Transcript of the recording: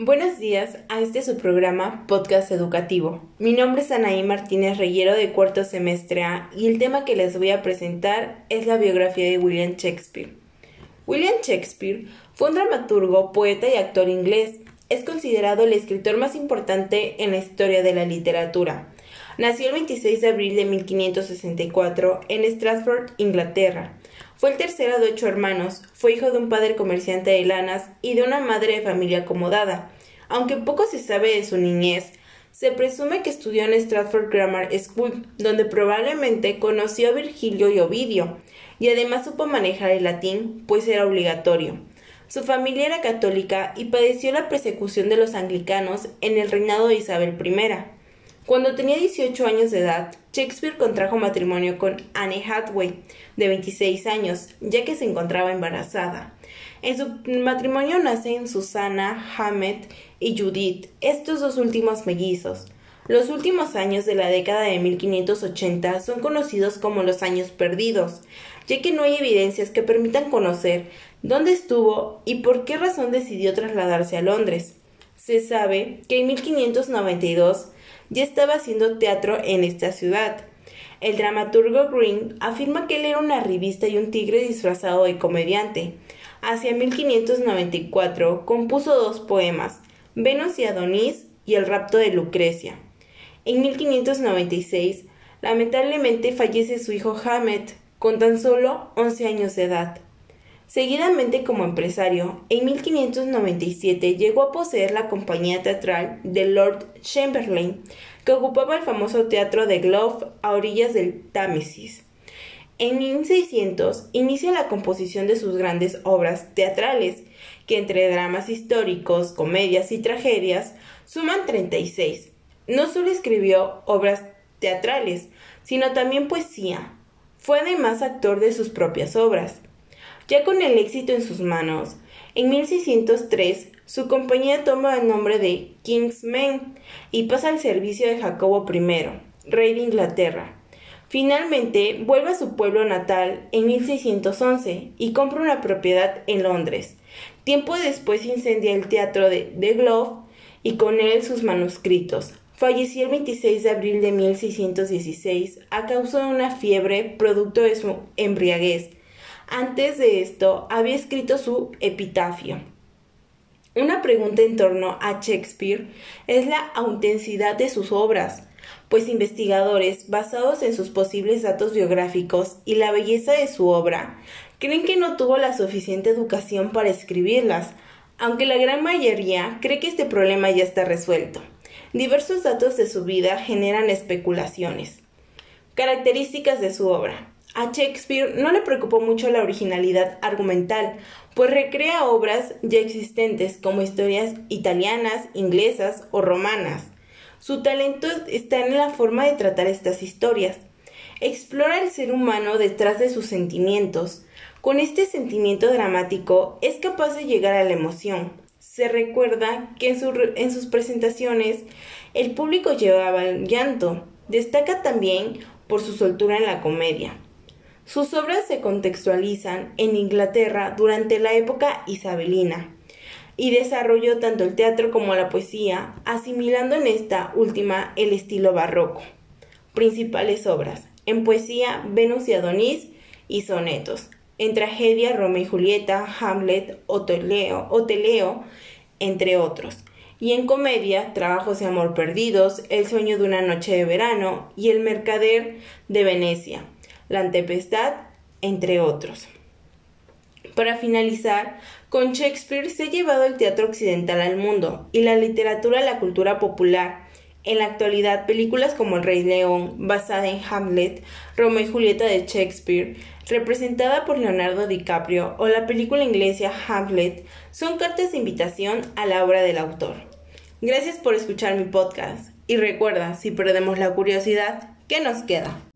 Buenos días a este su programa Podcast Educativo. Mi nombre es Anaí Martínez Reyero de cuarto semestre A y el tema que les voy a presentar es la biografía de William Shakespeare. William Shakespeare fue un dramaturgo, poeta y actor inglés. Es considerado el escritor más importante en la historia de la literatura. Nació el 26 de abril de 1564 en Stratford, Inglaterra. Fue el tercero de ocho hermanos, fue hijo de un padre comerciante de lanas y de una madre de familia acomodada. Aunque poco se sabe de su niñez, se presume que estudió en Stratford Grammar School, donde probablemente conoció a Virgilio y Ovidio, y además supo manejar el latín, pues era obligatorio. Su familia era católica y padeció la persecución de los anglicanos en el reinado de Isabel I. Cuando tenía 18 años de edad, Shakespeare contrajo matrimonio con Anne Hathaway, de 26 años, ya que se encontraba embarazada. En su matrimonio nacen Susana, Hammett y Judith, estos dos últimos mellizos. Los últimos años de la década de 1580 son conocidos como los años perdidos, ya que no hay evidencias que permitan conocer dónde estuvo y por qué razón decidió trasladarse a Londres. Se sabe que en 1592 ya estaba haciendo teatro en esta ciudad. El dramaturgo Green afirma que él era una revista y un tigre disfrazado de comediante. Hacia 1594 compuso dos poemas, Venus y Adonis y El rapto de Lucrecia. En 1596, lamentablemente fallece su hijo Hamet, con tan solo 11 años de edad. Seguidamente como empresario, en 1597 llegó a poseer la compañía teatral de Lord Chamberlain, que ocupaba el famoso teatro de Glove a orillas del Támesis. En 1600 inicia la composición de sus grandes obras teatrales, que entre dramas históricos, comedias y tragedias suman 36. No solo escribió obras teatrales, sino también poesía. Fue además actor de sus propias obras. Ya con el éxito en sus manos, en 1603 su compañía toma el nombre de Kingsmen y pasa al servicio de Jacobo I, rey de Inglaterra. Finalmente vuelve a su pueblo natal en 1611 y compra una propiedad en Londres. Tiempo después incendia el teatro de The Glove y con él sus manuscritos. Falleció el 26 de abril de 1616 a causa de una fiebre producto de su embriaguez antes de esto, había escrito su epitafio. Una pregunta en torno a Shakespeare es la autenticidad de sus obras, pues investigadores, basados en sus posibles datos biográficos y la belleza de su obra, creen que no tuvo la suficiente educación para escribirlas, aunque la gran mayoría cree que este problema ya está resuelto. Diversos datos de su vida generan especulaciones. Características de su obra. A Shakespeare no le preocupó mucho la originalidad argumental, pues recrea obras ya existentes como historias italianas, inglesas o romanas. Su talento está en la forma de tratar estas historias. Explora el ser humano detrás de sus sentimientos. Con este sentimiento dramático es capaz de llegar a la emoción. Se recuerda que en, sus presentaciones el público llevaba el llanto. Destaca también por su soltura en la comedia. Sus obras se contextualizan en Inglaterra durante la época isabelina y desarrolló tanto el teatro como la poesía, asimilando en esta última el estilo barroco. Principales obras. En poesía, Venus y Adonis y sonetos. En tragedia, Romeo y Julieta, Hamlet, Oteleo, Oteleo, entre otros. Y en comedia, Trabajos de Amor Perdidos, El sueño de una noche de verano y El mercader de Venecia. La Tempestad, entre otros. Para finalizar, con Shakespeare se ha llevado el teatro occidental al mundo y la literatura a la cultura popular. En la actualidad, películas como El Rey León, basada en Hamlet, Romeo y Julieta de Shakespeare, representada por Leonardo DiCaprio, o la película inglesa Hamlet, son cartas de invitación a la obra del autor. Gracias por escuchar mi podcast y recuerda, si perdemos la curiosidad, ¿qué nos queda?